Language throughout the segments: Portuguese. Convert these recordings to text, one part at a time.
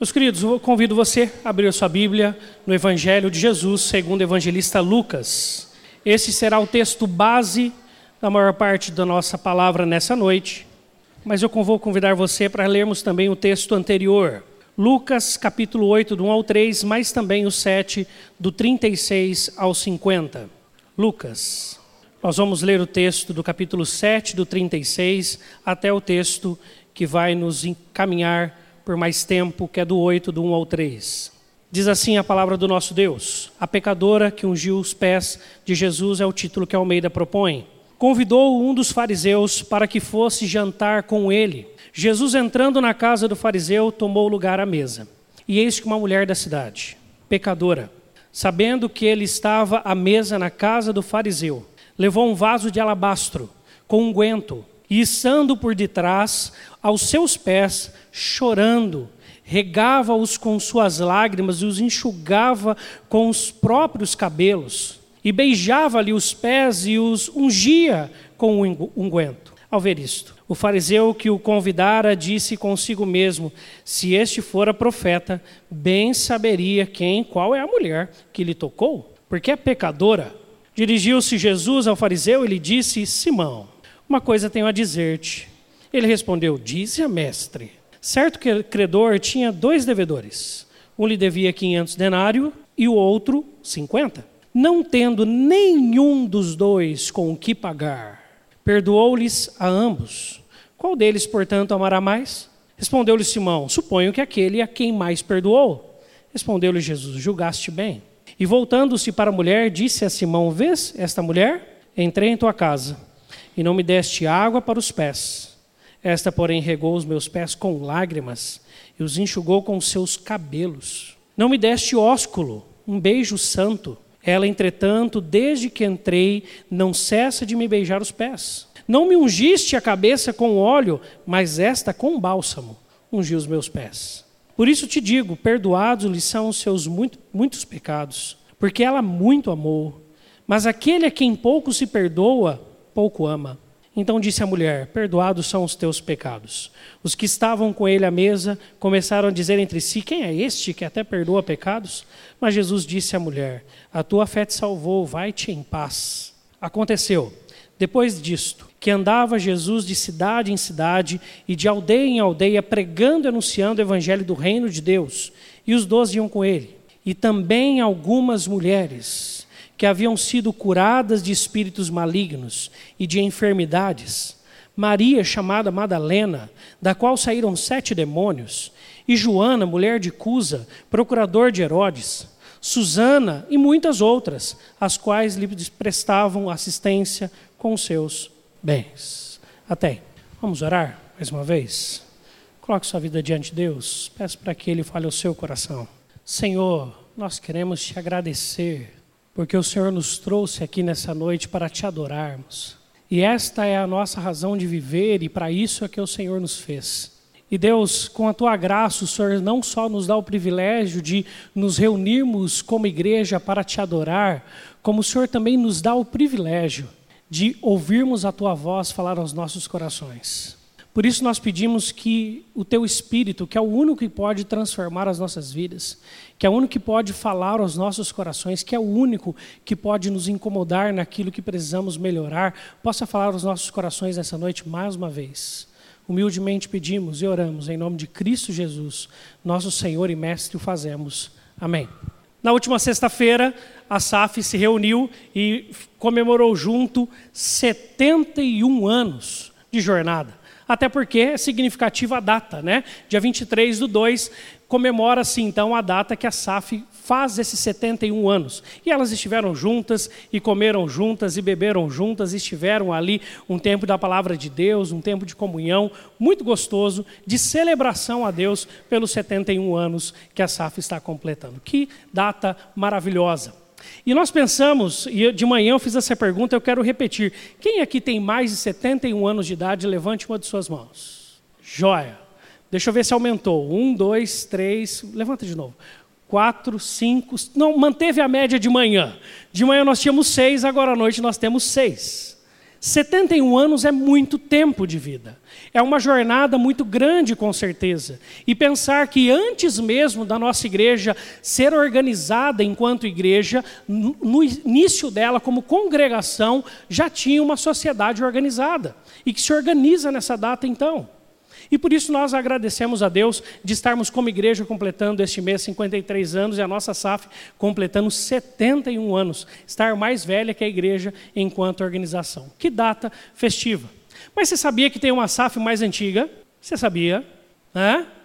Meus queridos, eu convido você a abrir a sua Bíblia no Evangelho de Jesus, segundo o evangelista Lucas. Esse será o texto base da maior parte da nossa palavra nessa noite, mas eu vou convidar você para lermos também o texto anterior. Lucas, capítulo 8, do 1 ao 3, mas também o 7, do 36 ao 50. Lucas. Nós vamos ler o texto do capítulo 7, do 36, até o texto que vai nos encaminhar por mais tempo, que é do 8, do 1 ao 3. Diz assim a palavra do nosso Deus: A pecadora que ungiu os pés de Jesus é o título que Almeida propõe. Convidou um dos fariseus para que fosse jantar com ele. Jesus, entrando na casa do fariseu, tomou lugar à mesa. E eis que uma mulher da cidade, pecadora, sabendo que ele estava à mesa na casa do fariseu, levou um vaso de alabastro com unguento e, estando por detrás, aos seus pés, chorando, regava-os com suas lágrimas e os enxugava com os próprios cabelos, e beijava-lhe os pés e os ungia com o unguento. Ao ver isto, o fariseu que o convidara disse consigo mesmo: Se este fora profeta, bem saberia quem, qual é a mulher que lhe tocou, porque é pecadora. Dirigiu-se Jesus ao fariseu e lhe disse: Simão, uma coisa tenho a dizer-te. Ele respondeu: Dize a mestre. Certo que credor tinha dois devedores. Um lhe devia 500 denários e o outro 50. Não tendo nenhum dos dois com o que pagar, perdoou-lhes a ambos. Qual deles, portanto, amará mais? Respondeu-lhe Simão: Suponho que aquele a quem mais perdoou. Respondeu-lhe Jesus: Julgaste bem. E voltando-se para a mulher, disse a Simão: Vês esta mulher? Entrei em tua casa e não me deste água para os pés. Esta, porém, regou os meus pés com lágrimas e os enxugou com seus cabelos. Não me deste ósculo, um beijo santo. Ela, entretanto, desde que entrei, não cessa de me beijar os pés. Não me ungiste a cabeça com óleo, mas esta com bálsamo ungiu os meus pés. Por isso te digo: perdoados lhe são os seus muito, muitos pecados, porque ela muito amou. Mas aquele a quem pouco se perdoa, pouco ama. Então disse a mulher: Perdoados são os teus pecados. Os que estavam com ele à mesa começaram a dizer entre si: Quem é este que até perdoa pecados? Mas Jesus disse à mulher: A tua fé te salvou, vai-te em paz. Aconteceu, depois disto, que andava Jesus de cidade em cidade e de aldeia em aldeia, pregando e anunciando o evangelho do reino de Deus. E os doze iam com ele. E também algumas mulheres que haviam sido curadas de espíritos malignos e de enfermidades, Maria, chamada Madalena, da qual saíram sete demônios, e Joana, mulher de Cusa, procurador de Herodes, Susana e muitas outras, as quais lhe prestavam assistência com seus bens. Até. Vamos orar mais uma vez? Coloque sua vida diante de Deus. Peço para que Ele fale ao seu coração. Senhor, nós queremos te agradecer porque o Senhor nos trouxe aqui nessa noite para te adorarmos. E esta é a nossa razão de viver, e para isso é que o Senhor nos fez. E Deus, com a tua graça, o Senhor não só nos dá o privilégio de nos reunirmos como igreja para te adorar, como o Senhor também nos dá o privilégio de ouvirmos a tua voz falar aos nossos corações. Por isso nós pedimos que o teu Espírito, que é o único que pode transformar as nossas vidas, que é o único que pode falar aos nossos corações, que é o único que pode nos incomodar naquilo que precisamos melhorar, possa falar aos nossos corações nessa noite mais uma vez. Humildemente pedimos e oramos em nome de Cristo Jesus, nosso Senhor e Mestre, o fazemos. Amém. Na última sexta-feira, a SAF se reuniu e comemorou junto 71 anos de jornada até porque é significativa a data, né? Dia 23 do 2 comemora-se então a data que a SAF faz esses 71 anos. E elas estiveram juntas, e comeram juntas, e beberam juntas, e estiveram ali um tempo da palavra de Deus, um tempo de comunhão, muito gostoso, de celebração a Deus pelos 71 anos que a SAF está completando. Que data maravilhosa! E nós pensamos, e de manhã eu fiz essa pergunta, eu quero repetir. Quem aqui tem mais de 71 anos de idade? Levante uma de suas mãos. Joia. Deixa eu ver se aumentou. Um, dois, três. Levanta de novo. Quatro, cinco. Não, manteve a média de manhã. De manhã nós tínhamos seis, agora à noite nós temos seis. 71 anos é muito tempo de vida. É uma jornada muito grande, com certeza. E pensar que antes mesmo da nossa igreja ser organizada enquanto igreja, no início dela, como congregação, já tinha uma sociedade organizada. E que se organiza nessa data então. E por isso nós agradecemos a Deus de estarmos como igreja completando este mês 53 anos e a nossa SAF completando 71 anos. Estar mais velha que a igreja enquanto organização. Que data festiva. Mas você sabia que tem uma SAF mais antiga? Você sabia?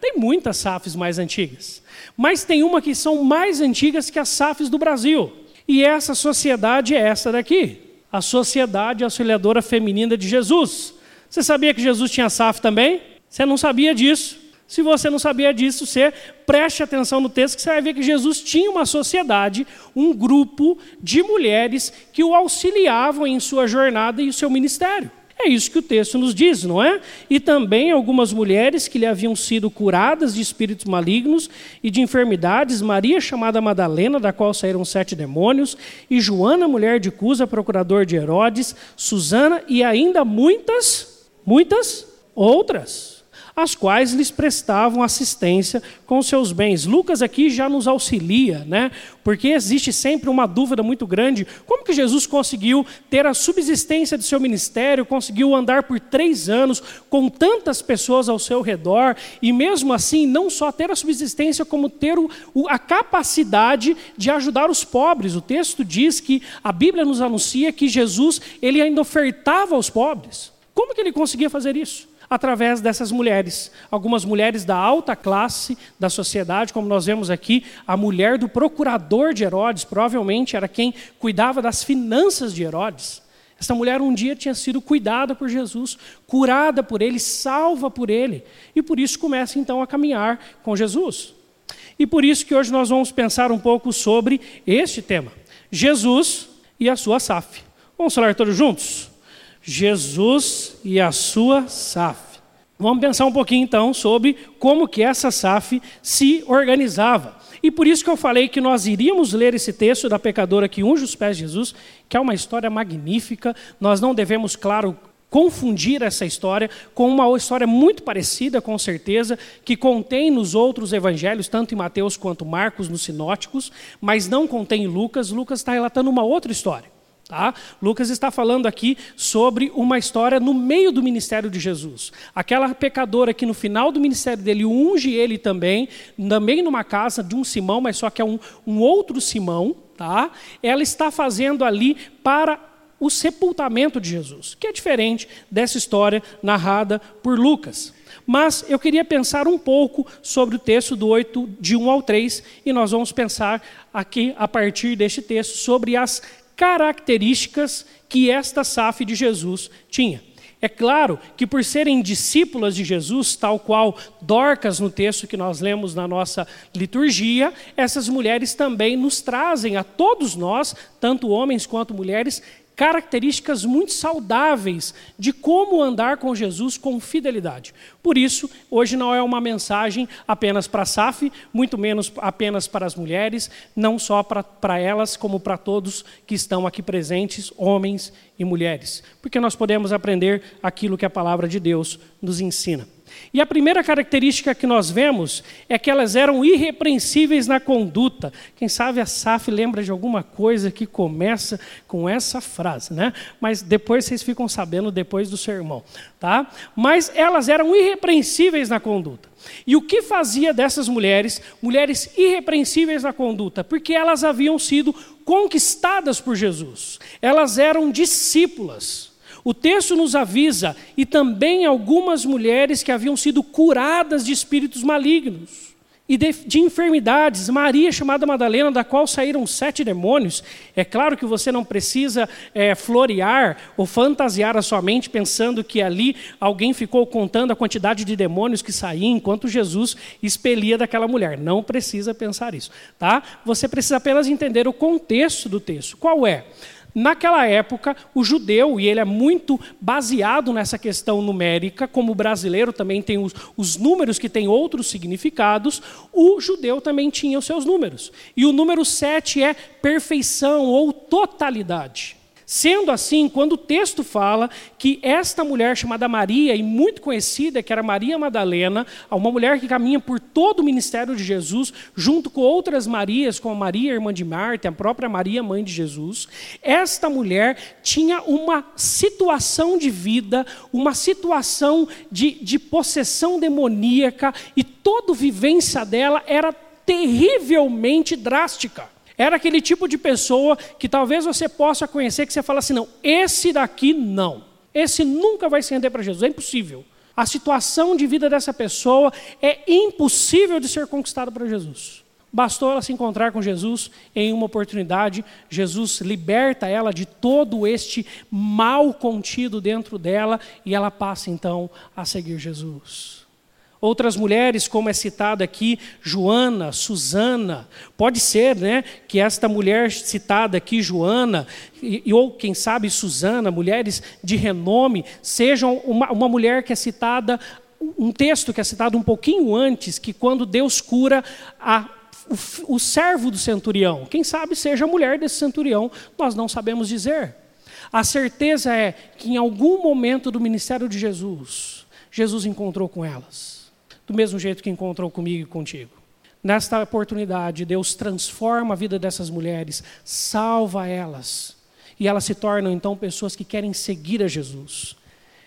Tem muitas SAFs mais antigas. Mas tem uma que são mais antigas que as SAFs do Brasil. E essa sociedade é essa daqui. A Sociedade Auxiliadora Feminina de Jesus. Você sabia que Jesus tinha SAF também? Você não sabia disso. Se você não sabia disso, você preste atenção no texto que você vai ver que Jesus tinha uma sociedade, um grupo de mulheres que o auxiliavam em sua jornada e o seu ministério. É isso que o texto nos diz, não é? E também algumas mulheres que lhe haviam sido curadas de espíritos malignos e de enfermidades, Maria chamada Madalena, da qual saíram sete demônios, e Joana, mulher de Cusa, procurador de Herodes, Susana e ainda muitas, muitas outras as quais lhes prestavam assistência com seus bens. Lucas aqui já nos auxilia, né? porque existe sempre uma dúvida muito grande: como que Jesus conseguiu ter a subsistência de seu ministério, conseguiu andar por três anos com tantas pessoas ao seu redor, e mesmo assim não só ter a subsistência, como ter o, a capacidade de ajudar os pobres. O texto diz que a Bíblia nos anuncia que Jesus ele ainda ofertava aos pobres. Como que ele conseguia fazer isso? Através dessas mulheres. Algumas mulheres da alta classe da sociedade, como nós vemos aqui, a mulher do procurador de Herodes, provavelmente era quem cuidava das finanças de Herodes. Essa mulher um dia tinha sido cuidada por Jesus, curada por ele, salva por ele, e por isso começa então a caminhar com Jesus. E por isso que hoje nós vamos pensar um pouco sobre este tema: Jesus e a sua SAF. Vamos falar todos juntos? Jesus e a sua SAF. Vamos pensar um pouquinho então sobre como que essa SAF se organizava. E por isso que eu falei que nós iríamos ler esse texto da pecadora que unge os pés de Jesus, que é uma história magnífica. Nós não devemos, claro, confundir essa história com uma história muito parecida, com certeza, que contém nos outros evangelhos, tanto em Mateus quanto Marcos, nos sinóticos, mas não contém em Lucas. Lucas está relatando uma outra história. Tá? Lucas está falando aqui sobre uma história no meio do ministério de Jesus. Aquela pecadora que no final do ministério dele unge ele também, também numa casa de um Simão, mas só que é um, um outro Simão, tá? ela está fazendo ali para o sepultamento de Jesus, que é diferente dessa história narrada por Lucas. Mas eu queria pensar um pouco sobre o texto do 8, de 1 ao 3, e nós vamos pensar aqui, a partir deste texto, sobre as características que esta SAF de Jesus tinha. É claro que, por serem discípulas de Jesus, tal qual Dorcas no texto que nós lemos na nossa liturgia, essas mulheres também nos trazem a todos nós, tanto homens quanto mulheres, características muito saudáveis de como andar com Jesus com fidelidade. Por isso, hoje não é uma mensagem apenas para a SAF, muito menos apenas para as mulheres, não só para, elas, como para todos que estão aqui presentes, homens e mulheres, porque nós podemos aprender aquilo que a palavra de Deus nos ensina. E a primeira característica que nós vemos é que elas eram irrepreensíveis na conduta. Quem sabe a SAF lembra de alguma coisa que começa com essa frase, né? Mas depois vocês ficam sabendo depois do sermão, tá? Mas elas eram irrepreensíveis na conduta. E o que fazia dessas mulheres mulheres irrepreensíveis na conduta? Porque elas haviam sido conquistadas por Jesus. Elas eram discípulas. O texto nos avisa, e também algumas mulheres que haviam sido curadas de espíritos malignos e de, de, enfermidades. Maria, chamada Madalena, da qual saíram sete demônios. É claro que você não precisa é, florear ou fantasiar a sua mente pensando que ali alguém ficou contando a quantidade de demônios que saíam enquanto Jesus expelia daquela mulher. Não precisa pensar isso, tá? Você precisa apenas entender o contexto do texto. Qual é? Naquela época, o judeu, e ele é muito baseado nessa questão numérica, como o brasileiro também tem os, os, números que têm outros significados, o judeu também tinha os seus números. E o número 7 é perfeição ou totalidade. Sendo assim, quando o texto fala que esta mulher chamada Maria, e muito conhecida, que era Maria Madalena, uma mulher que caminha por todo o ministério de Jesus, junto com outras Marias, como a Maria, irmã de Marta, a própria Maria, mãe de Jesus, esta mulher tinha uma situação de vida, uma situação de, de possessão demoníaca, e toda vivência dela era terrivelmente drástica. Era aquele tipo de pessoa que talvez você possa conhecer, que você fala assim: não, esse daqui não. Esse nunca vai se render para Jesus, é impossível. A situação de vida dessa pessoa é impossível de ser conquistada para Jesus. Bastou ela se encontrar com Jesus em uma oportunidade, Jesus liberta ela de todo este mal contido dentro dela e ela passa então a seguir Jesus. Outras mulheres, como é citada aqui, Joana, Susana, pode ser né, que esta mulher citada aqui, Joana, e, ou quem sabe Susana, mulheres de renome, sejam uma, uma mulher que é citada, um texto que é citado um pouquinho antes, que quando Deus cura a o, o, servo do centurião. Quem sabe seja a mulher desse centurião, nós não sabemos dizer. A certeza é que em algum momento do ministério de Jesus, Jesus encontrou com elas do mesmo jeito que encontrou comigo e contigo. Nesta oportunidade, Deus transforma a vida dessas mulheres, salva elas, e elas se tornam então pessoas que querem seguir a Jesus.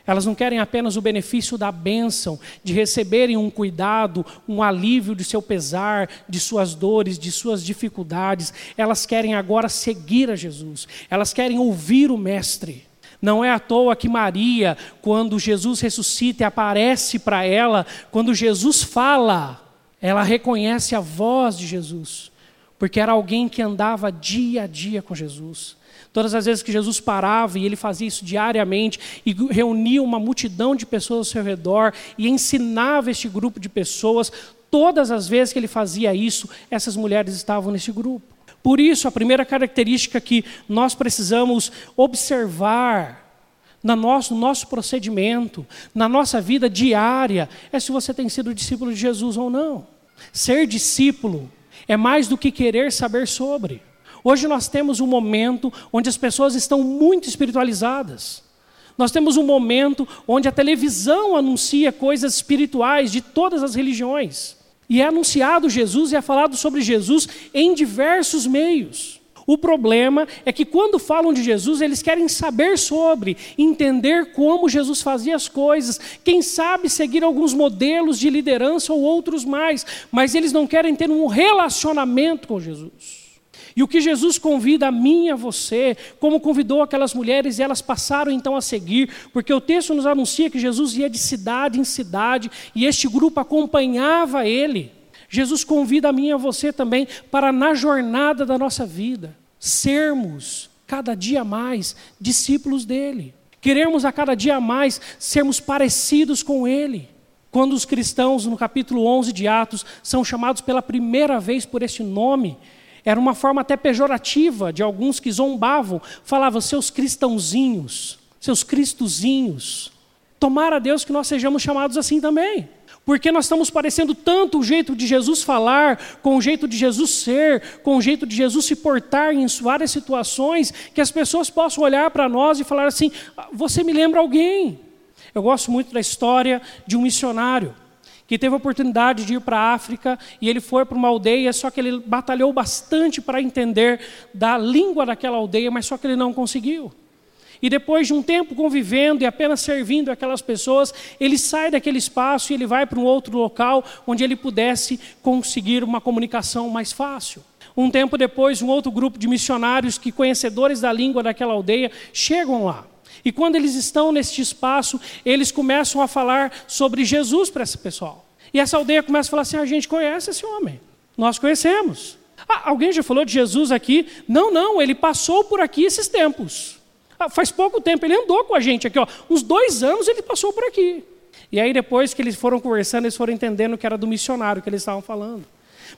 Elas não querem apenas o benefício da bênção, de receberem um cuidado, um alívio de seu pesar, de suas dores, de suas dificuldades. Elas querem agora seguir a Jesus. Elas querem ouvir o Mestre. Não é à toa que Maria, quando Jesus ressuscita e aparece para ela, quando Jesus fala, ela reconhece a voz de Jesus, porque era alguém que andava dia a dia com Jesus. Todas as vezes que Jesus parava, e ele fazia isso diariamente, e reunia uma multidão de pessoas ao seu redor, e ensinava este grupo de pessoas, todas as vezes que ele fazia isso, essas mulheres estavam nesse grupo. Por isso, a primeira característica que nós precisamos observar no nosso, no nosso procedimento, na nossa vida diária, é se você tem sido discípulo de Jesus ou não. Ser discípulo é mais do que querer saber sobre. Hoje nós temos um momento onde as pessoas estão muito espiritualizadas. Nós temos um momento onde a televisão anuncia coisas espirituais de todas as religiões. E é anunciado Jesus e é falado sobre Jesus em diversos meios. O problema é que quando falam de Jesus, eles querem saber sobre, entender como Jesus fazia as coisas, quem sabe seguir alguns modelos de liderança ou outros mais, mas eles não querem ter um relacionamento com Jesus. E o que Jesus convida a mim e a você, como convidou aquelas mulheres, e elas passaram então a seguir, porque o texto nos anuncia que Jesus ia de cidade em cidade, e este grupo acompanhava ele. Jesus convida a mim e a você também para, na jornada da nossa vida, sermos cada dia mais discípulos dele. Queremos a cada dia mais sermos parecidos com ele. Quando os cristãos, no capítulo 11 de Atos, são chamados pela primeira vez por este nome, era uma forma até pejorativa de alguns que zombavam, falavam seus cristãozinhos, seus cristozinhos. Tomara Deus que nós sejamos chamados assim também. Porque nós estamos parecendo tanto o jeito de Jesus falar, com o jeito de Jesus ser, com o jeito de Jesus se portar em várias situações, que as pessoas possam olhar para nós e falar assim: ah, você me lembra alguém. Eu gosto muito da história de um missionário que teve a oportunidade de ir para a África e ele foi para uma aldeia, só que ele batalhou bastante para entender da língua daquela aldeia, mas só que ele não conseguiu. E depois de um tempo convivendo e apenas servindo aquelas pessoas, ele sai daquele espaço e ele vai para um outro local onde ele pudesse conseguir uma comunicação mais fácil. Um tempo depois, um outro grupo de missionários que conhecedores da língua daquela aldeia chegam lá. E quando eles estão neste espaço, eles começam a falar sobre Jesus para esse pessoal. E essa aldeia começa a falar assim: a gente conhece esse homem, nós conhecemos. Ah, alguém já falou de Jesus aqui? Não, não, ele passou por aqui esses tempos. Ah, faz pouco tempo, ele andou com a gente aqui, ó, uns dois anos ele passou por aqui. E aí, depois que eles foram conversando, eles foram entendendo que era do missionário que eles estavam falando.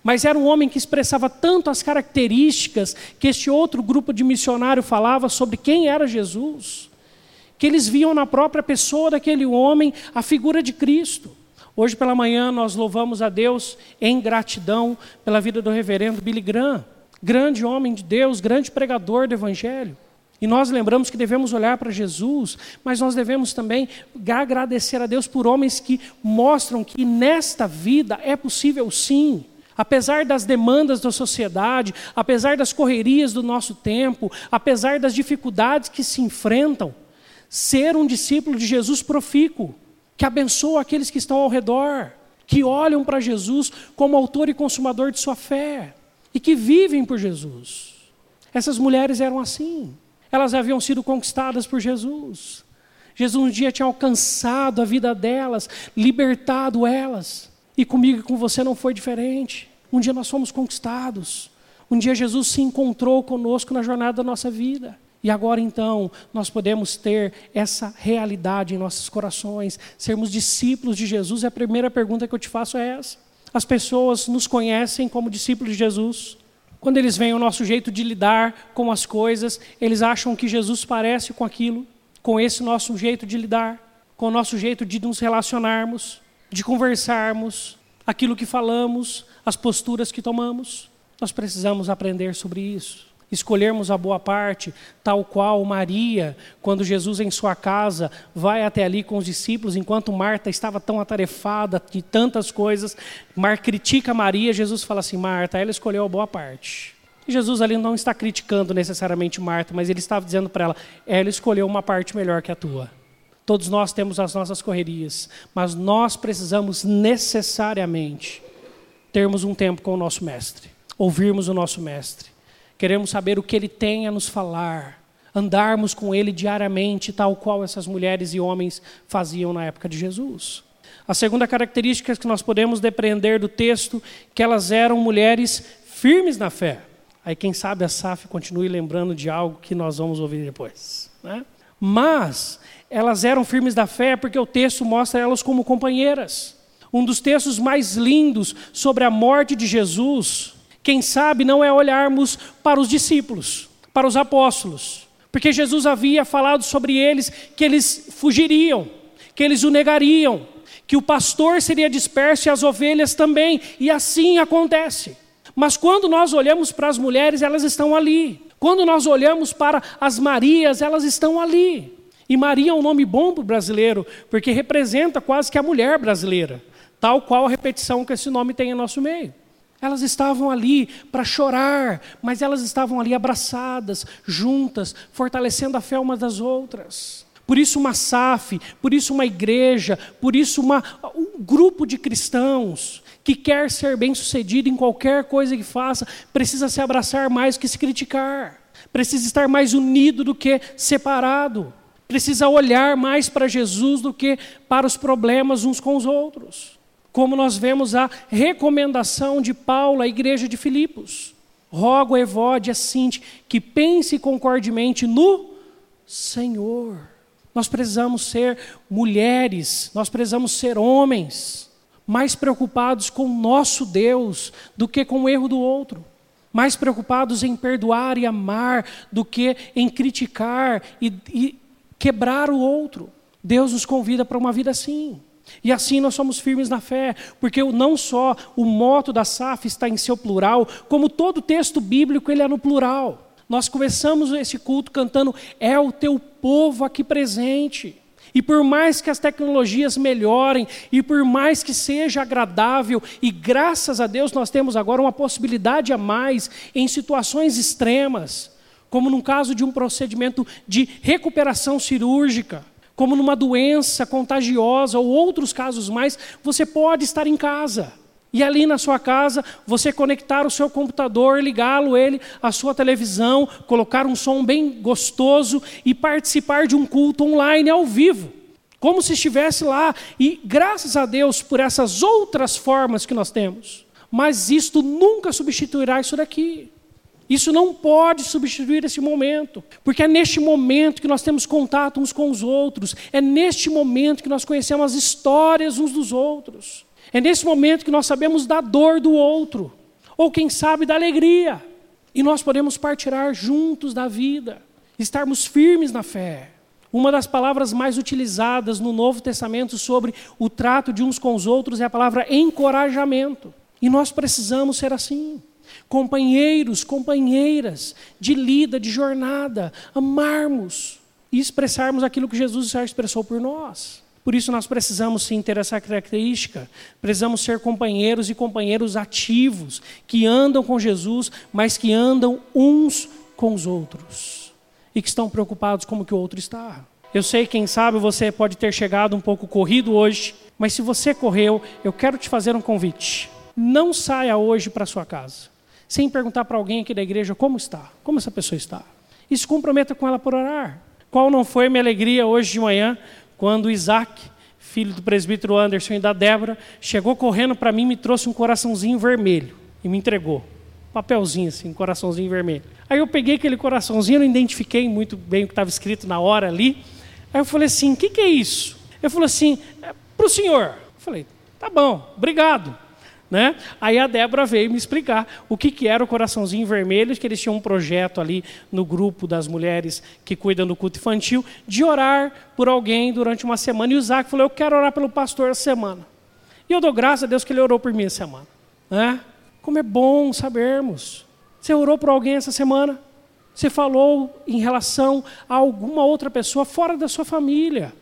Mas era um homem que expressava tanto as características que este outro grupo de missionário falava sobre quem era Jesus que eles viam na própria pessoa daquele homem a figura de Cristo. Hoje pela manhã nós louvamos a Deus em gratidão pela vida do reverendo Billy Graham, grande homem de Deus, grande pregador do Evangelho. E nós lembramos que devemos olhar para Jesus, mas nós devemos também agradecer a Deus por homens que mostram que nesta vida é possível sim. Apesar das demandas da sociedade, apesar das correrias do nosso tempo, apesar das dificuldades que se enfrentam, ser um discípulo de Jesus profícuo, que abençoa aqueles que estão ao redor, que olham para Jesus como autor e consumador de sua fé e que vivem por Jesus. Essas mulheres eram assim. Elas haviam sido conquistadas por Jesus. Jesus um dia tinha alcançado a vida delas, libertado elas. E comigo e com você não foi diferente. Um dia nós fomos conquistados. Um dia Jesus se encontrou conosco na jornada da nossa vida. E agora então nós podemos ter essa realidade em nossos corações, sermos discípulos de Jesus. E a primeira pergunta que eu te faço é essa: as pessoas nos conhecem como discípulos de Jesus? Quando eles veem o nosso jeito de lidar com as coisas, eles acham que Jesus parece com aquilo, com esse nosso jeito de lidar, com o nosso jeito de nos relacionarmos, de conversarmos, aquilo que falamos, as posturas que tomamos. Nós precisamos aprender sobre isso escolhermos a boa parte, tal qual Maria, quando Jesus em sua casa vai até ali com os discípulos, enquanto Marta estava tão atarefada de tantas coisas, Mar critica Maria, Jesus fala assim: Marta, ela escolheu a boa parte. E Jesus ali não está criticando necessariamente Marta, mas ele estava dizendo para ela: ela escolheu uma parte melhor que a tua. Todos nós temos as nossas correrias, mas nós precisamos necessariamente termos um tempo com o nosso mestre, ouvirmos o nosso mestre Queremos saber o que Ele tem a nos falar, andarmos com Ele diariamente, tal qual essas mulheres e homens faziam na época de Jesus. A segunda característica que nós podemos depreender do texto, que elas eram mulheres firmes na fé. Aí quem sabe a Saf continue lembrando de algo que nós vamos ouvir depois. Né? Mas elas eram firmes da fé porque o texto mostra elas como companheiras. Um dos textos mais lindos sobre a morte de Jesus quem sabe não é olharmos para os discípulos, para os apóstolos, porque Jesus havia falado sobre eles que eles fugiriam, que eles o negariam, que o pastor seria disperso e as ovelhas também, e assim acontece. Mas quando nós olhamos para as mulheres, elas estão ali. Quando nós olhamos para as Marias, elas estão ali. E Maria é um nome bom para o brasileiro, porque representa quase que a mulher brasileira, tal qual a repetição que esse nome tem em nosso meio. Elas estavam ali para chorar, mas elas estavam ali abraçadas, juntas, fortalecendo a fé umas das outras. Por isso, uma SAF, por isso, uma igreja, por isso, uma, um grupo de cristãos que quer ser bem-sucedido em qualquer coisa que faça, precisa se abraçar mais que se criticar, precisa estar mais unido do que separado, precisa olhar mais para Jesus do que para os problemas uns com os outros como nós vemos a recomendação de Paulo à igreja de Filipos. Rogo a Evódia Sinti que pense concordemente no Senhor. Nós precisamos ser mulheres, nós precisamos ser homens, mais preocupados com o nosso Deus do que com o erro do outro. Mais preocupados em perdoar e amar do que em criticar e, e quebrar o outro. Deus nos convida para uma vida assim. E assim nós somos firmes na fé, porque não só o moto da SAF está em seu plural, como todo texto bíblico ele é no plural. Nós começamos esse culto cantando: É o teu povo aqui presente. E por mais que as tecnologias melhorem, e por mais que seja agradável, e graças a Deus nós temos agora uma possibilidade a mais em situações extremas, como no caso de um procedimento de recuperação cirúrgica como numa doença contagiosa ou outros casos mais, você pode estar em casa. E ali na sua casa, você conectar o seu computador, ligá-lo ele à sua televisão, colocar um som bem gostoso e participar de um culto online ao vivo. Como se estivesse lá. E graças a Deus por essas outras formas que nós temos. Mas isto nunca substituirá isso daqui. Isso não pode substituir esse momento, porque é neste momento que nós temos contato uns com os outros, é neste momento que nós conhecemos as histórias uns dos outros, é nesse momento que nós sabemos da dor do outro, ou quem sabe da alegria, e nós podemos partilhar juntos da vida, estarmos firmes na fé. Uma das palavras mais utilizadas no Novo Testamento sobre o trato de uns com os outros é a palavra encorajamento, e nós precisamos ser assim. Companheiros, companheiras de lida, de jornada, amarmos e expressarmos aquilo que Jesus já expressou por nós. Por isso nós precisamos sim ter essa característica. Precisamos ser companheiros e companheiros ativos, que andam com Jesus, mas que andam uns com os outros. E que estão preocupados como que o outro está. Eu sei, quem sabe você pode ter chegado um pouco corrido hoje, mas se você correu, eu quero te fazer um convite. Não saia hoje para sua casa sem perguntar para alguém aqui da igreja como está, como essa pessoa está. E se comprometa com ela por orar. Qual não foi minha alegria hoje de manhã, quando Isaac, filho do presbítero Anderson e da Débora, chegou correndo para mim e me trouxe um coraçãozinho vermelho e me entregou. Um papelzinho assim, um coraçãozinho vermelho. Aí eu peguei aquele coraçãozinho, não identifiquei muito bem o que estava escrito na hora ali. Aí eu falei assim: o que, que é isso? Eu falei assim: é para o senhor. Eu falei: tá bom, obrigado. Né? Aí a Débora veio me explicar o que, que era o Coraçãozinho Vermelho, que eles tinham um projeto ali no grupo das mulheres que cuidam do culto infantil, de orar por alguém durante uma semana. E o Isaac falou: Eu quero orar pelo pastor essa semana. E eu dou graças a Deus que ele orou por mim essa semana. Né? Como é bom sabermos. Você orou por alguém essa semana? Você falou em relação a alguma outra pessoa fora da sua família,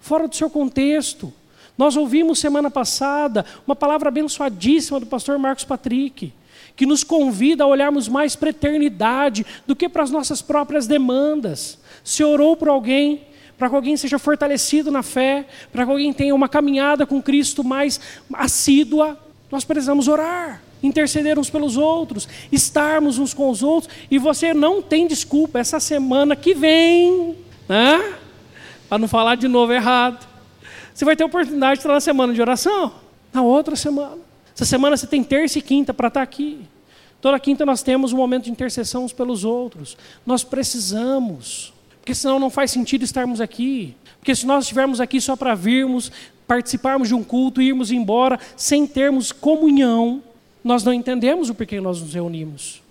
fora do seu contexto. Nós ouvimos semana passada uma palavra abençoadíssima do pastor Marcos Patrick, que nos convida a olharmos mais para a eternidade do que para as nossas próprias demandas. Se orou por alguém, para que alguém seja fortalecido na fé, para que alguém tenha uma caminhada com Cristo mais assídua, nós precisamos orar, interceder uns pelos outros, estarmos uns com os outros, e você não tem desculpa essa semana que vem, né? para não falar de novo errado você vai ter a oportunidade de estar na semana de oração, na outra semana. Essa semana você tem terça e quinta para estar aqui. Toda quinta nós temos um momento de intercessão uns pelos outros. Nós precisamos, porque senão não faz sentido estarmos aqui. Porque se nós estivermos aqui só para virmos, participarmos de um culto e irmos embora sem termos comunhão, nós não entendemos o porquê nós nos reunimos.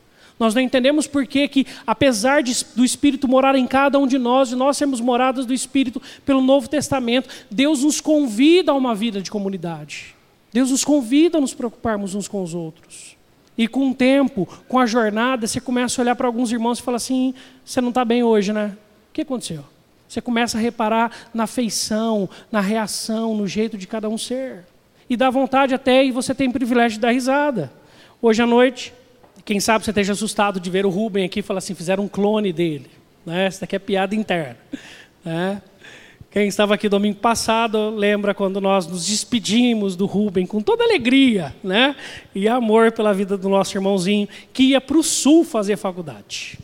Nós não entendemos por que, que apesar de, do Espírito morar em cada um de nós, e nós sermos moradas do Espírito pelo Novo Testamento, Deus nos convida a uma vida de comunidade. Deus nos convida a nos preocuparmos uns com os outros. E com o tempo, com a jornada, você começa a olhar para alguns irmãos e fala assim: você não está bem hoje, né? O que aconteceu? Você começa a reparar na feição, na reação, no jeito de cada um ser. E dá vontade até, e você tem o privilégio de dar risada. Hoje à noite, quem sabe você esteja assustado de ver o Rubem aqui e falar assim, fizeram um clone dele. Né? Essa daqui é piada interna. Né? Quem estava aqui domingo passado lembra quando nós nos despedimos do Rubem com toda alegria né? e amor pela vida do nosso irmãozinho que ia para o sul fazer faculdade.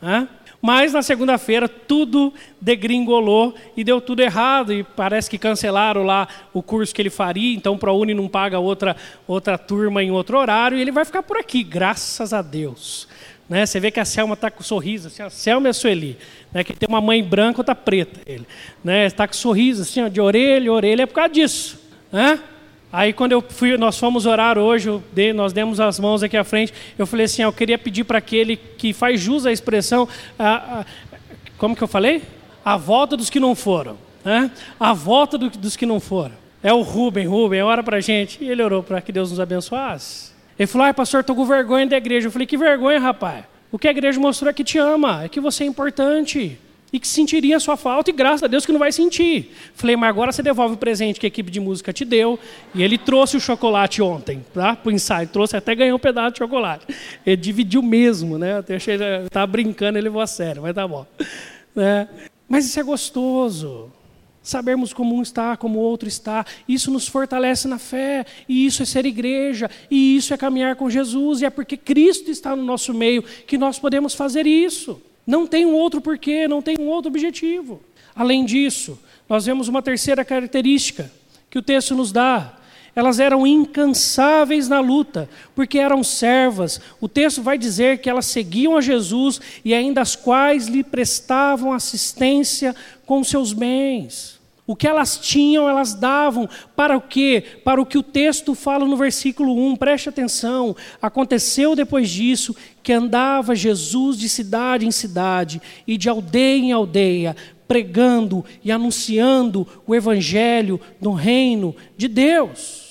Né? Mas na segunda-feira tudo degringolou e deu tudo errado e parece que cancelaram lá o curso que ele faria, então o ProUni não paga outra, outra turma em outro horário e ele vai ficar por aqui, graças a Deus. Né? Você vê que a Selma está com sorriso, assim, a Selma e a Sueli, né? que tem uma mãe branca, outra preta. Ele né? está com sorriso assim, ó, de orelha, orelha, é por causa disso. Né? Aí quando eu fui, nós fomos orar hoje, nós demos as mãos aqui à frente, eu falei assim, eu queria pedir para aquele que faz jus à expressão, a, a, como que eu falei? A volta dos que não foram. Né? A volta do, dos que não foram. É o Rubem, Rubem, ora para a gente. E ele orou para que Deus nos abençoasse. Ele falou, ai pastor, estou com vergonha da igreja. Eu falei, que vergonha, rapaz. O que a igreja mostrou é que te ama, é que você é importante e que sentiria a sua falta, e graças a Deus que não vai sentir. Falei, mas agora você devolve o presente que a equipe de música te deu, e ele trouxe o chocolate ontem, tá? Para o ensaio, trouxe até ganhou um pedaço de chocolate. Ele dividiu mesmo, né? Eu achei, estava brincando, ele levou a sério, mas tá bom. Né? Mas isso é gostoso. Sabermos como um está, como o outro está, isso nos fortalece na fé, e isso é ser igreja, e isso é caminhar com Jesus, e é porque Cristo está no nosso meio que nós podemos fazer isso. Não tem um outro porquê, não tem um outro objetivo. Além disso, nós vemos uma terceira característica que o texto nos dá. Elas eram incansáveis na luta, porque eram servas. O texto vai dizer que elas seguiam a Jesus e ainda as quais lhe prestavam assistência com seus bens. O que elas tinham, elas davam para o quê? Para o que o texto fala no versículo 1. Preste atenção. Aconteceu depois disso que andava Jesus de cidade em cidade e de aldeia em aldeia, pregando e anunciando o evangelho do reino de Deus.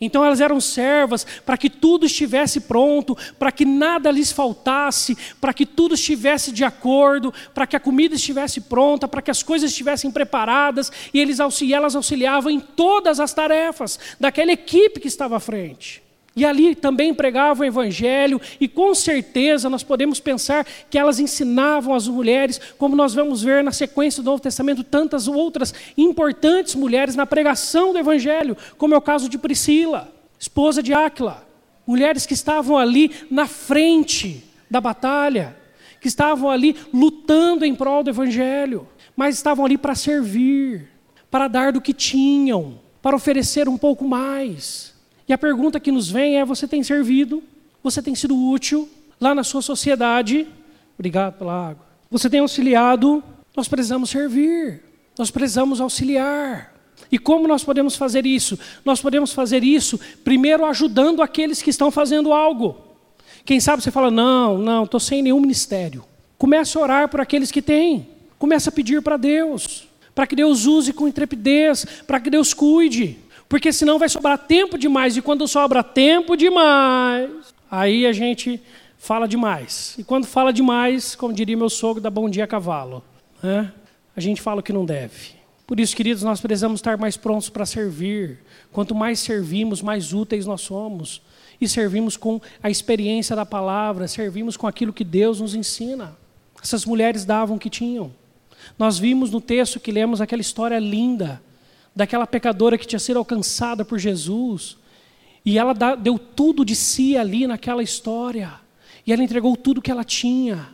Então elas eram servas para que tudo estivesse pronto, para que nada lhes faltasse, para que tudo estivesse de acordo, para que a comida estivesse pronta, para que as coisas estivessem preparadas, e eles, elas auxiliavam em todas as tarefas daquela equipe que estava à frente. E ali também pregavam o evangelho, e com certeza nós podemos pensar que elas ensinavam as mulheres, como nós vamos ver na sequência do Novo Testamento, tantas outras importantes mulheres na pregação do evangelho, como é o caso de Priscila, esposa de Áquila. Mulheres que estavam ali na frente da batalha, que estavam ali lutando em prol do evangelho, mas estavam ali para servir, para dar do que tinham, para oferecer um pouco mais. E a pergunta que nos vem é: você tem servido? Você tem sido útil lá na sua sociedade? Obrigado pela água. Você tem auxiliado? Nós precisamos servir. Nós precisamos auxiliar. E como nós podemos fazer isso? Nós podemos fazer isso primeiro ajudando aqueles que estão fazendo algo. Quem sabe você fala: não, não, estou sem nenhum ministério. Comece a orar por aqueles que têm. Comece a pedir para Deus, para que Deus use com intrepidez, para que Deus cuide porque senão vai sobrar tempo demais, e quando sobra tempo demais, aí a gente fala demais. E quando fala demais, como diria meu sogro, dá bom dia cavalo. Né? A gente fala o que não deve. Por isso, queridos, nós precisamos estar mais prontos para servir. Quanto mais servimos, mais úteis nós somos. E servimos com a experiência da palavra, servimos com aquilo que Deus nos ensina. Essas mulheres davam o que tinham. Nós vimos no texto que lemos aquela história linda daquela pecadora que tinha sido alcançada por Jesus. E ela deu tudo de si ali naquela história. E ela entregou tudo que ela tinha,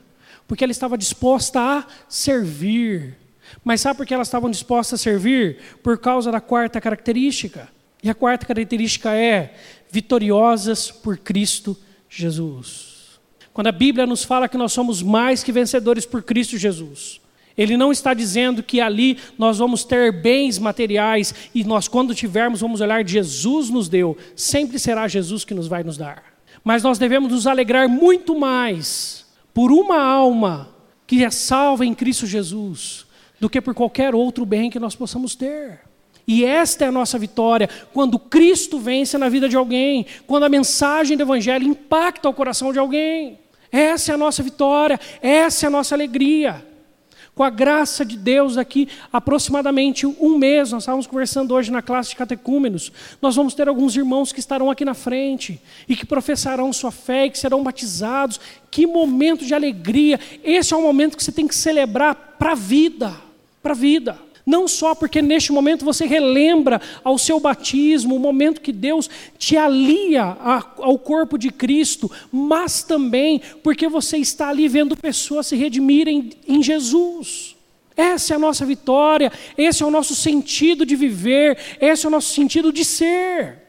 porque ela estava disposta a servir. Mas sabe por que elas estavam dispostas a servir? Por causa da quarta característica. E a quarta característica é vitoriosas por Cristo Jesus. Quando a Bíblia nos fala que nós somos mais que vencedores por Cristo Jesus, ele não está dizendo que ali nós vamos ter bens materiais e nós, quando tivermos, vamos olhar, Jesus nos deu. Sempre será Jesus que nos vai nos dar. Mas nós devemos nos alegrar muito mais por uma alma que é salva em Cristo Jesus do que por qualquer outro bem que nós possamos ter. E esta é a nossa vitória, quando Cristo vence na vida de alguém, quando a mensagem do Evangelho impacta o coração de alguém. Essa é a nossa vitória, essa é a nossa alegria. Com a graça de Deus, aqui aproximadamente um mês, nós estávamos conversando hoje na classe de catecúmenos, nós vamos ter alguns irmãos que estarão aqui na frente e que professarão sua fé que serão batizados. Que momento de alegria! Esse é um momento que você tem que celebrar para a vida, para a vida. Não só porque neste momento você relembra ao seu batismo, o momento que Deus te alia ao corpo de Cristo, mas também porque você está ali vendo pessoas se redimirem em Jesus. Essa é a nossa vitória, esse é o nosso sentido de viver, esse é o nosso sentido de ser.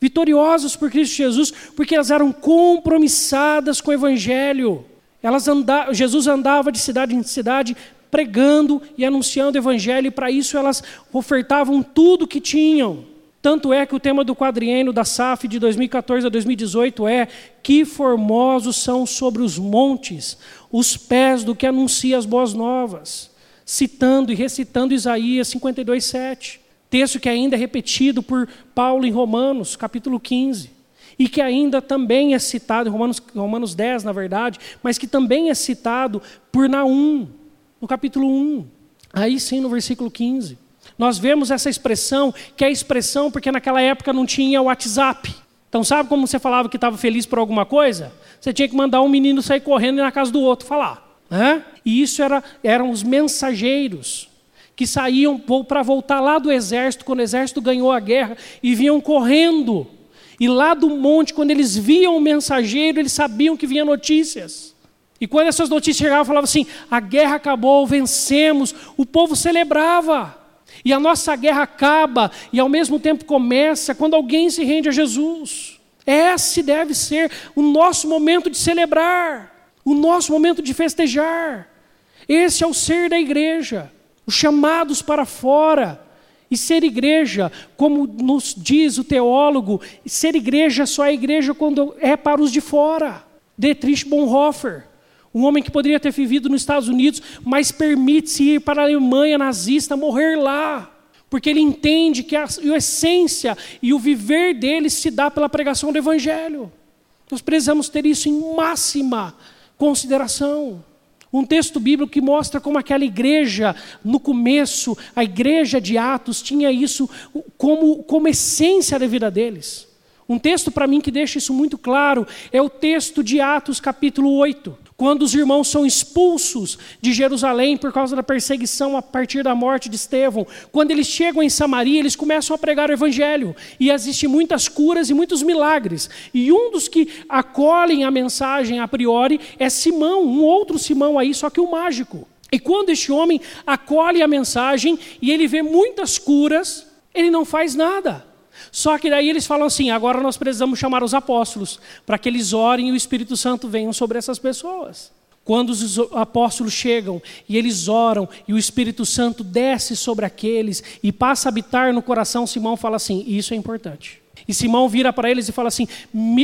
Vitoriosos por Cristo Jesus, porque elas eram compromissadas com o Evangelho. Elas anda, Jesus andava de cidade em cidade pregando e anunciando o evangelho, e para isso elas ofertavam tudo que tinham. Tanto é que o tema do quadriênio da SAF de 2014 a 2018 é: Que formosos são sobre os montes os pés do que anuncia as boas novas, citando e recitando Isaías 52, 7. Texto que ainda é repetido por Paulo em Romanos, capítulo 15 e que ainda também é citado em Romanos, Romanos 10, na verdade, mas que também é citado por Naum, no capítulo 1. Aí sim, no versículo 15. Nós vemos essa expressão, que é expressão porque naquela época não tinha WhatsApp. Então, sabe como você falava que estava feliz por alguma coisa? Você tinha que mandar um menino sair correndo e na casa do outro falar. Né? E isso era, eram os mensageiros que saíam para voltar lá do exército, quando o exército ganhou a guerra, e vinham correndo. E lá do monte, quando eles viam o mensageiro, eles sabiam que vinha notícias. E quando essas notícias chegavam, falava assim: a guerra acabou, vencemos. O povo celebrava. E a nossa guerra acaba e ao mesmo tempo começa quando alguém se rende a Jesus. Esse deve ser o nosso momento de celebrar, o nosso momento de festejar. Esse é o ser da igreja, os chamados para fora. E ser igreja, como nos diz o teólogo, ser igreja só é igreja quando é para os de fora. Dietrich Bonhoeffer. Um homem que poderia ter vivido nos Estados Unidos, mas permite-se ir para a Alemanha nazista, morrer lá. porque ele entende que a, a essência e o viver dele se dá pela pregação do Evangelho. Nós precisamos ter isso em máxima consideração. Um texto bíblico que mostra como aquela igreja, no começo, a igreja de Atos, tinha isso como, como essência da vida deles. Um texto para mim que deixa isso muito claro é o texto de Atos, capítulo 8, quando os irmãos são expulsos de Jerusalém por causa da perseguição a partir da morte de Estevão. Quando eles chegam em Samaria, eles começam a pregar o evangelho e existem muitas curas e muitos milagres. E um dos que acolhem a mensagem a priori é Simão, um outro Simão aí, só que o um mágico. E quando este homem acolhe a mensagem e ele vê muitas curas, ele não faz nada. Só que daí eles falam assim: agora nós precisamos chamar os apóstolos, para que eles orem e o Espírito Santo venha sobre essas pessoas. Quando os apóstolos chegam e eles oram e o Espírito Santo desce sobre aqueles e passa a habitar no coração, Simão fala assim: Isso é importante. E Simão vira para eles e fala assim: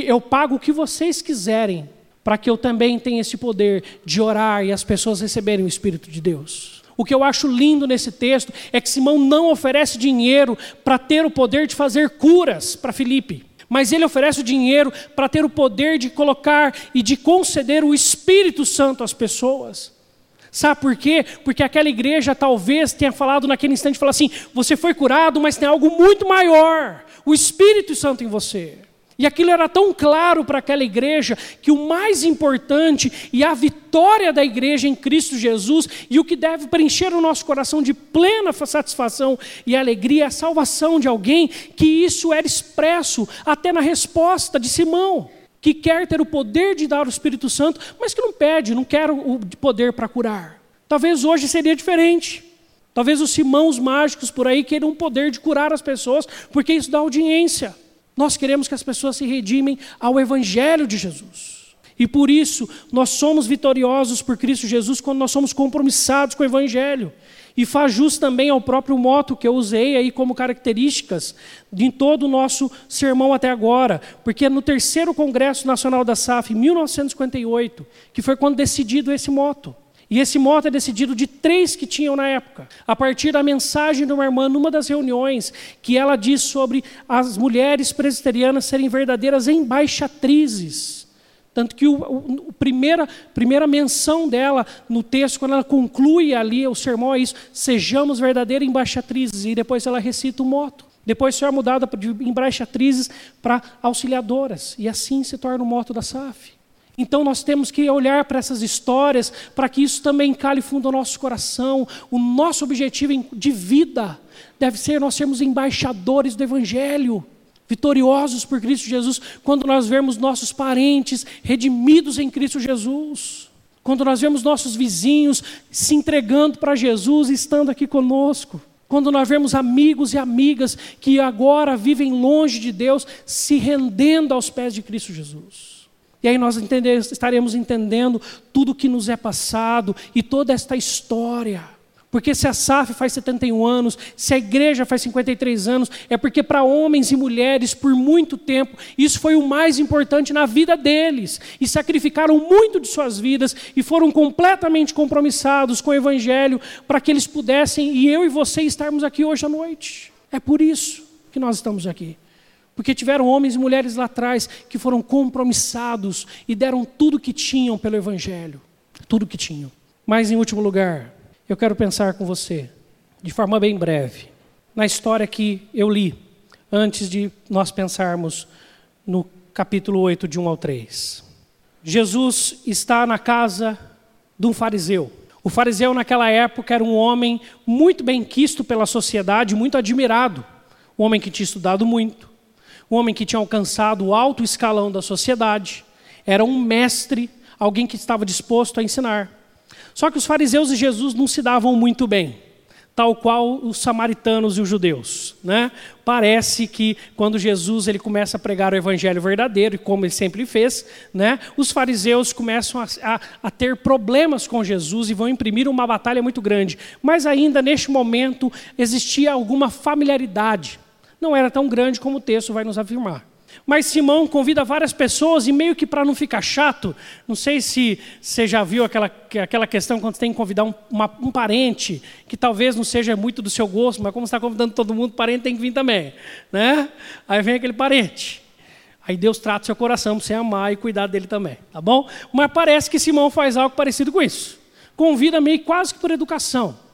Eu pago o que vocês quiserem, para que eu também tenha esse poder de orar e as pessoas receberem o Espírito de Deus. O que eu acho lindo nesse texto é que Simão não oferece dinheiro para ter o poder de fazer curas para Filipe, mas ele oferece o dinheiro para ter o poder de colocar e de conceder o Espírito Santo às pessoas. Sabe por quê? Porque aquela igreja talvez tenha falado naquele instante, falou assim: você foi curado, mas tem algo muito maior, o Espírito Santo em você. E aquilo era tão claro para aquela igreja que o mais importante e a vitória da igreja em Cristo Jesus e o que deve preencher o nosso coração de plena satisfação e alegria é a salvação de alguém, que isso era expresso até na resposta de Simão, que quer ter o poder de dar o Espírito Santo, mas que não pede, não quer o poder para curar. Talvez hoje seria diferente. Talvez os Simãos mágicos por aí queiram o poder de curar as pessoas, porque isso dá audiência. Nós queremos que as pessoas se redimem ao Evangelho de Jesus. E por isso, nós somos vitoriosos por Cristo Jesus quando nós somos compromissados com o Evangelho. E faz jus também ao próprio moto que eu usei aí como características de todo o nosso sermão até agora. Porque no terceiro Congresso Nacional da SAF, em 1958, que foi quando decidido esse moto. E esse moto é decidido de três que tinham na época, a partir da mensagem de uma irmã numa das reuniões, que ela diz sobre as mulheres presbiterianas serem verdadeiras embaixatrizes. Tanto que a primeira, primeira menção dela no texto, quando ela conclui ali o sermão, é isso: sejamos verdadeiras embaixatrizes. E depois ela recita o moto. Depois foi mudada de embaixatrizes para auxiliadoras. E assim se torna o moto da SAF. Então nós temos que olhar para essas histórias para que isso também cale fundo no nosso coração. O nosso objetivo de vida deve ser nós sermos embaixadores do Evangelho, vitoriosos por Cristo Jesus, quando nós vemos nossos parentes redimidos em Cristo Jesus. Quando nós vemos nossos vizinhos se entregando para Jesus e estando aqui conosco. Quando nós vemos amigos e amigas que agora vivem longe de Deus, se rendendo aos pés de Cristo Jesus. E aí nós estaremos entendendo tudo o que nos é passado e toda esta história. Porque se a SAF faz 71 anos, se a igreja faz 53 anos, é porque para homens e mulheres, por muito tempo, isso foi o mais importante na vida deles. E sacrificaram muito de suas vidas e foram completamente compromissados com o Evangelho para que eles pudessem, e eu e você, estarmos aqui hoje à noite. É por isso que nós estamos aqui. Porque tiveram homens e mulheres lá atrás que foram compromissados e deram tudo que tinham pelo Evangelho. Tudo que tinham. Mas, em último lugar, eu quero pensar com você, de forma bem breve, na história que eu li, antes de nós pensarmos no capítulo 8, de 1 ao 3. Jesus está na casa de um fariseu. O fariseu, naquela época, era um homem muito bem quisto pela sociedade, muito admirado. Um homem que tinha estudado muito, um homem que tinha alcançado o alto escalão da sociedade, era um mestre, alguém que estava disposto a ensinar. Só que os fariseus e Jesus não se davam muito bem, tal qual os samaritanos e os judeus. Né? Parece que quando Jesus ele começa a pregar o evangelho verdadeiro, e como ele sempre fez, né, os fariseus começam a, a, a ter problemas com Jesus e vão imprimir uma batalha muito grande. Mas ainda neste momento existia alguma familiaridade não era tão grande como o texto vai nos afirmar. Mas Simão convida várias pessoas e meio que para não ficar chato, não sei se você já viu aquela, aquela questão quando você tem que convidar um, uma, um parente que talvez não seja muito do seu gosto, mas como você está convidando todo mundo, o parente tem que vir também, né? Aí vem aquele parente. Aí Deus trata o seu coração para você amar e cuidar dele também, tá bom? Mas parece que Simão faz algo parecido com isso. Convida meio quase que por educação.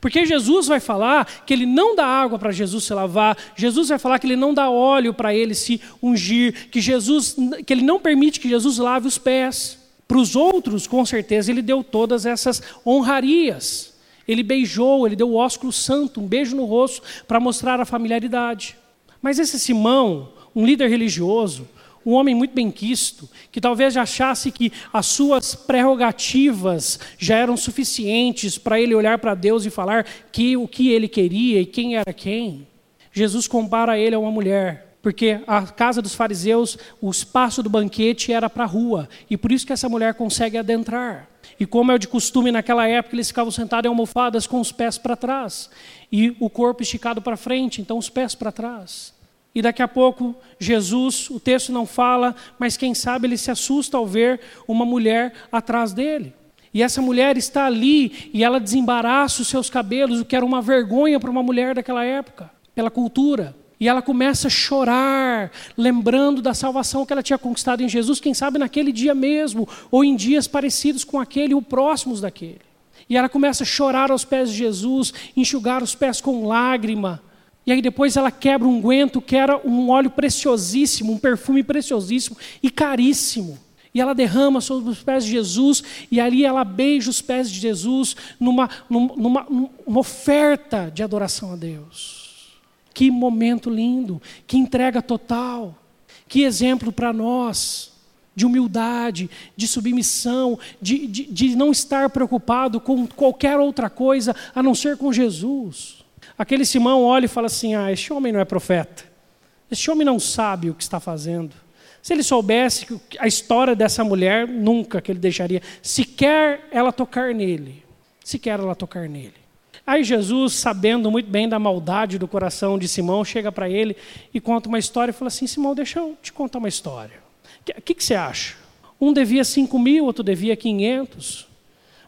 Porque Jesus vai falar que ele não dá água para Jesus se lavar, Jesus vai falar que ele não dá óleo para ele se ungir, que Jesus que ele não permite que Jesus lave os pés. Para os outros, com certeza, ele deu todas essas honrarias. Ele beijou, ele deu o ósculo santo, um beijo no rosto para mostrar a familiaridade. Mas esse Simão, um líder religioso, um homem muito benquisto, que talvez achasse que as suas prerrogativas já eram suficientes para ele olhar para Deus e falar que o que ele queria e quem era quem. Jesus compara ele a uma mulher, porque a casa dos fariseus, o espaço do banquete era para a rua, e por isso que essa mulher consegue adentrar. E como é de costume naquela época, eles ficavam sentados em almofadas com os pés para trás e o corpo esticado para frente, então os pés para trás. E daqui a pouco, Jesus, o texto não fala, mas quem sabe ele se assusta ao ver uma mulher atrás dele. E essa mulher está ali e ela desembaraça os seus cabelos, o que era uma vergonha para uma mulher daquela época, pela cultura. E ela começa a chorar, lembrando da salvação que ela tinha conquistado em Jesus, quem sabe naquele dia mesmo, ou em dias parecidos com aquele ou próximos daquele. E ela começa a chorar aos pés de Jesus, enxugar os pés com lágrima, e aí depois ela quebra um guento que era um óleo preciosíssimo, um perfume preciosíssimo e caríssimo. E ela derrama sobre os pés de Jesus, e ali ela beija os pés de Jesus numa, numa, numa oferta de adoração a Deus. Que momento lindo, que entrega total, que exemplo para nós de humildade, de submissão, de, de, de não estar preocupado com qualquer outra coisa a não ser com Jesus. Aquele Simão olha e fala assim: Ah, este homem não é profeta. Este homem não sabe o que está fazendo. Se ele soubesse a história dessa mulher, nunca que ele deixaria sequer ela tocar nele. Sequer ela tocar nele. Aí Jesus, sabendo muito bem da maldade do coração de Simão, chega para ele e conta uma história e fala assim: Simão, deixa eu te contar uma história. O que, que, você acha? Um devia cinco mil, outro devia quinhentos,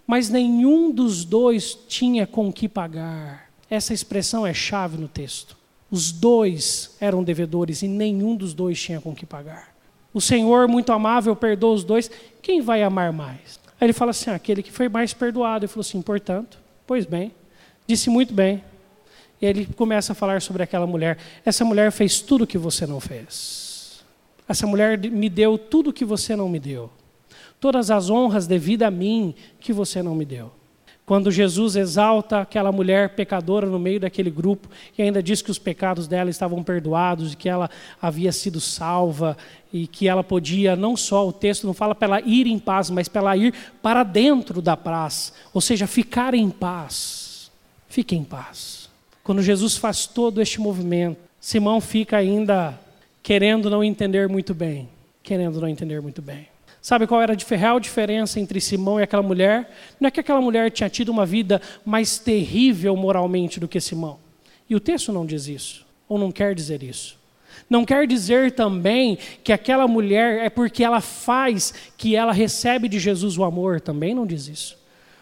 mas nenhum dos dois tinha com que pagar. Essa expressão é chave no texto. Os dois eram devedores e nenhum dos dois tinha com que pagar. O Senhor, muito amável, perdoa os dois. Quem vai amar mais? Aí ele fala assim: ah, aquele que foi mais perdoado. Ele falou assim: portanto, pois bem, disse muito bem. E ele começa a falar sobre aquela mulher. Essa mulher fez tudo o que você não fez. Essa mulher me deu tudo o que você não me deu. Todas as honras devidas a mim que você não me deu. Quando Jesus exalta aquela mulher pecadora no meio daquele grupo e ainda diz que os pecados dela estavam perdoados e que ela havia sido salva e que ela podia, não só, o texto não fala para ela ir em paz, mas para ela ir para dentro da paz, ou seja, ficar em paz. Fique em paz. Quando Jesus faz todo este movimento, Simão fica ainda querendo não entender muito bem, querendo não entender muito bem. Sabe qual era a real diferença entre Simão e aquela mulher? Não é que aquela mulher tinha tido uma vida mais terrível moralmente do que Simão. E o texto não diz isso, ou não quer dizer isso. Não quer dizer também que aquela mulher é porque ela faz que ela recebe de Jesus o amor, também não diz isso.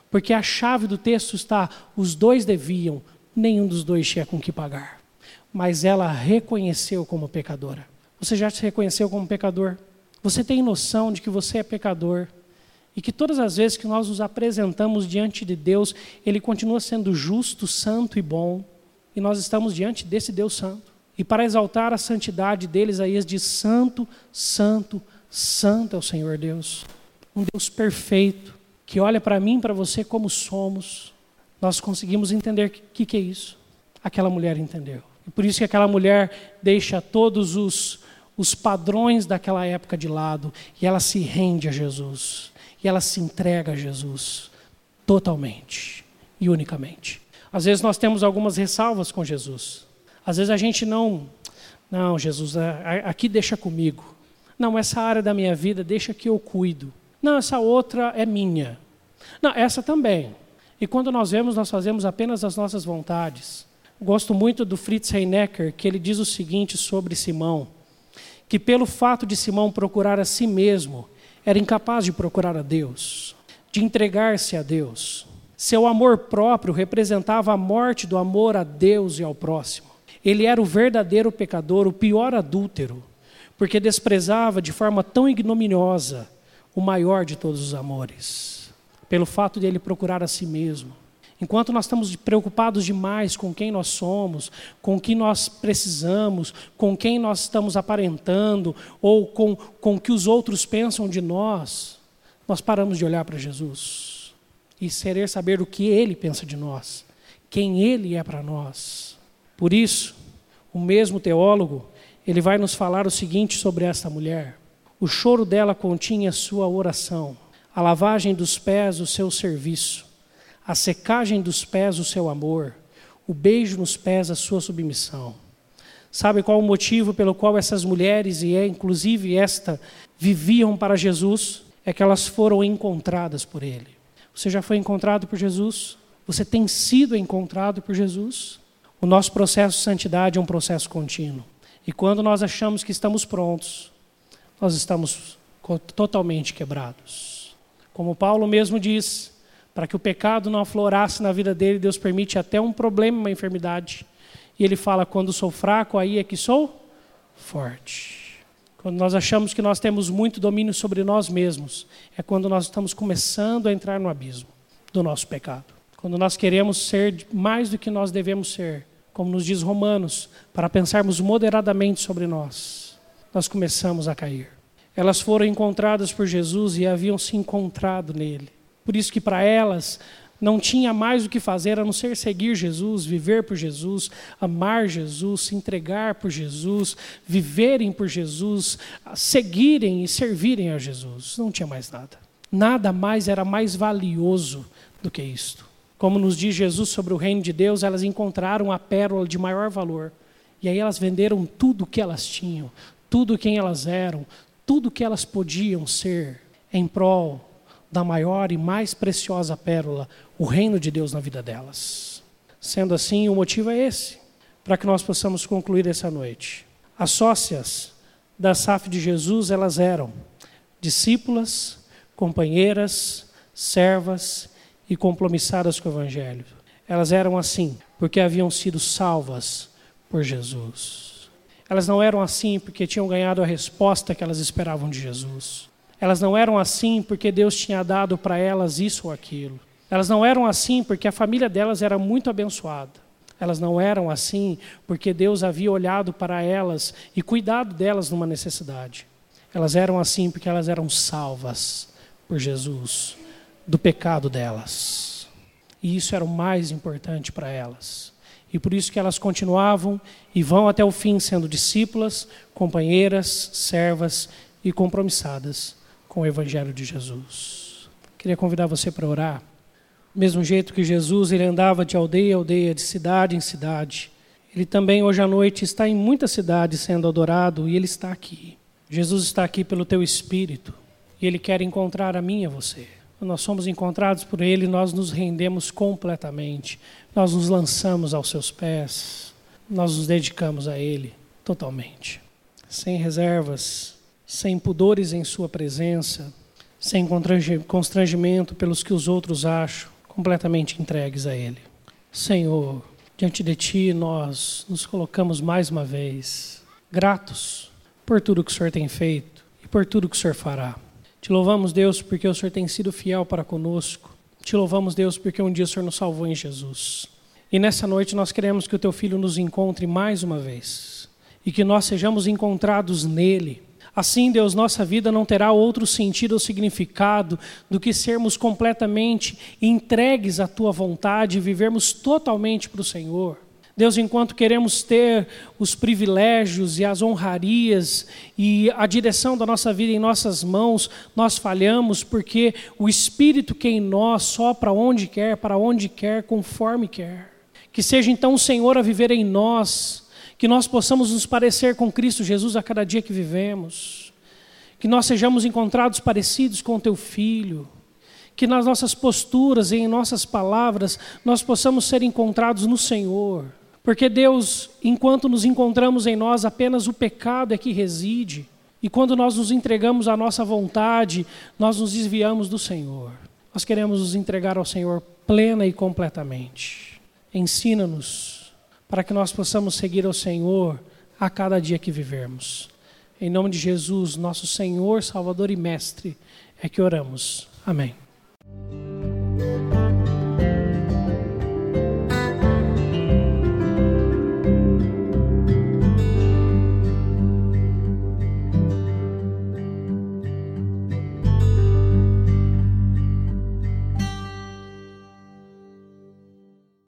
Porque a chave do texto está: os dois deviam, nenhum dos dois tinha com que pagar. Mas ela reconheceu como pecadora. Você já se reconheceu como pecador? Você tem noção de que você é pecador e que todas as vezes que nós nos apresentamos diante de Deus, Ele continua sendo justo, santo e bom, e nós estamos diante desse Deus santo. E para exaltar a santidade deles, Isaías diz: Santo, Santo, Santo é o Senhor Deus. Um Deus perfeito, que olha para mim e para você como somos. Nós conseguimos entender o que, que é isso. Aquela mulher entendeu. E por isso que aquela mulher deixa todos os os padrões daquela época de lado e ela se rende a Jesus. E ela se entrega a Jesus totalmente e unicamente. Às vezes nós temos algumas ressalvas com Jesus. Às vezes a gente não, não, Jesus, aqui deixa comigo. Não, essa área da minha vida deixa que eu cuido. Não, essa outra é minha. Não, essa também. E quando nós vemos, nós fazemos apenas as nossas vontades. Gosto muito do Fritz Heinecker, que ele diz o seguinte sobre Simão que pelo fato de Simão procurar a si mesmo, era incapaz de procurar a Deus, de entregar-se a Deus. Seu amor próprio representava a morte do amor a Deus e ao próximo. Ele era o verdadeiro pecador, o pior adúltero, porque desprezava de forma tão ignominiosa o maior de todos os amores, pelo fato de ele procurar a si mesmo. Enquanto nós estamos preocupados demais com quem nós somos, com o que nós precisamos, com quem nós estamos aparentando, ou com, com o que os outros pensam de nós, nós paramos de olhar para Jesus e querer saber o que Ele pensa de nós, quem Ele é para nós. Por isso, o mesmo teólogo, ele vai nos falar o seguinte sobre esta mulher. O choro dela continha sua oração, a lavagem dos pés o seu serviço, a secagem dos pés o seu amor, o beijo nos pés a sua submissão. Sabe qual o motivo pelo qual essas mulheres, e é inclusive esta, viviam para Jesus? É que elas foram encontradas por Ele. Você já foi encontrado por Jesus? Você tem sido encontrado por Jesus? O nosso processo de santidade é um processo contínuo. E quando nós achamos que estamos prontos, nós estamos totalmente quebrados. Como Paulo mesmo diz, para que o pecado não aflorasse na vida dele, Deus permite até um problema, uma enfermidade. E ele fala: quando sou fraco, aí é que sou forte. Quando nós achamos que nós temos muito domínio sobre nós mesmos, é quando nós estamos começando a entrar no abismo do nosso pecado. Quando nós queremos ser mais do que nós devemos ser, como nos diz Romanos, para pensarmos moderadamente sobre nós, nós começamos a cair. Elas foram encontradas por Jesus e haviam se encontrado nele. Por isso que para elas não tinha mais o que fazer a não ser seguir Jesus, viver por Jesus, amar Jesus, se entregar por Jesus, viverem por Jesus, seguirem e servirem a Jesus. Não tinha mais nada. Nada mais era mais valioso do que isto. Como nos diz Jesus sobre o reino de Deus, elas encontraram a pérola de maior valor. E aí elas venderam tudo o que elas tinham, tudo quem elas eram, tudo que elas podiam ser em prol da maior e mais preciosa pérola, o reino de Deus na vida delas. Sendo assim, o motivo é esse, para que nós possamos concluir essa noite. As sócias da SAF de Jesus, elas eram discípulas, companheiras, servas e compromissadas com o Evangelho. Elas eram assim porque haviam sido salvas por Jesus. Elas não eram assim porque tinham ganhado a resposta que elas esperavam de Jesus. Elas não eram assim porque Deus tinha dado para elas isso ou aquilo. Elas não eram assim porque a família delas era muito abençoada. Elas não eram assim porque Deus havia olhado para elas e cuidado delas numa necessidade. Elas eram assim porque elas eram salvas por Jesus do pecado delas. E isso era o mais importante para elas. E por isso que elas continuavam e vão até o fim sendo discípulas, companheiras, servas e compromissadas com o evangelho de Jesus. Queria convidar você para orar. Do mesmo jeito que Jesus ele andava de aldeia a aldeia, de cidade em cidade, ele também hoje à noite está em muitas cidades sendo adorado e ele está aqui. Jesus está aqui pelo teu espírito e ele quer encontrar a mim e a você. Quando nós somos encontrados por Ele, nós nos rendemos completamente, nós nos lançamos aos seus pés, nós nos dedicamos a Ele totalmente, sem reservas, sem pudores em Sua presença, sem constrangimento pelos que os outros acham, completamente entregues a Ele. Senhor, diante de Ti nós nos colocamos mais uma vez, gratos por tudo que o Senhor tem feito e por tudo que o Senhor fará. Te louvamos, Deus, porque o Senhor tem sido fiel para conosco. Te louvamos, Deus, porque um dia o Senhor nos salvou em Jesus. E nessa noite nós queremos que o teu filho nos encontre mais uma vez e que nós sejamos encontrados nele. Assim, Deus, nossa vida não terá outro sentido ou significado do que sermos completamente entregues à tua vontade e vivermos totalmente para o Senhor. Deus, enquanto queremos ter os privilégios e as honrarias e a direção da nossa vida em nossas mãos, nós falhamos porque o Espírito que é em nós sopra onde quer, para onde quer, conforme quer. Que seja então o Senhor a viver em nós, que nós possamos nos parecer com Cristo Jesus a cada dia que vivemos, que nós sejamos encontrados parecidos com o Teu Filho, que nas nossas posturas e em nossas palavras nós possamos ser encontrados no Senhor Porque Deus, enquanto nos encontramos em nós, apenas o pecado é que reside. E quando nós nos entregamos à nossa vontade, nós nos desviamos do Senhor. Nós queremos nos entregar ao Senhor plena e completamente. Ensina-nos para que nós possamos seguir ao Senhor a cada dia que vivermos. Em nome de Jesus, nosso Senhor, Salvador e Mestre, é que oramos. Amém.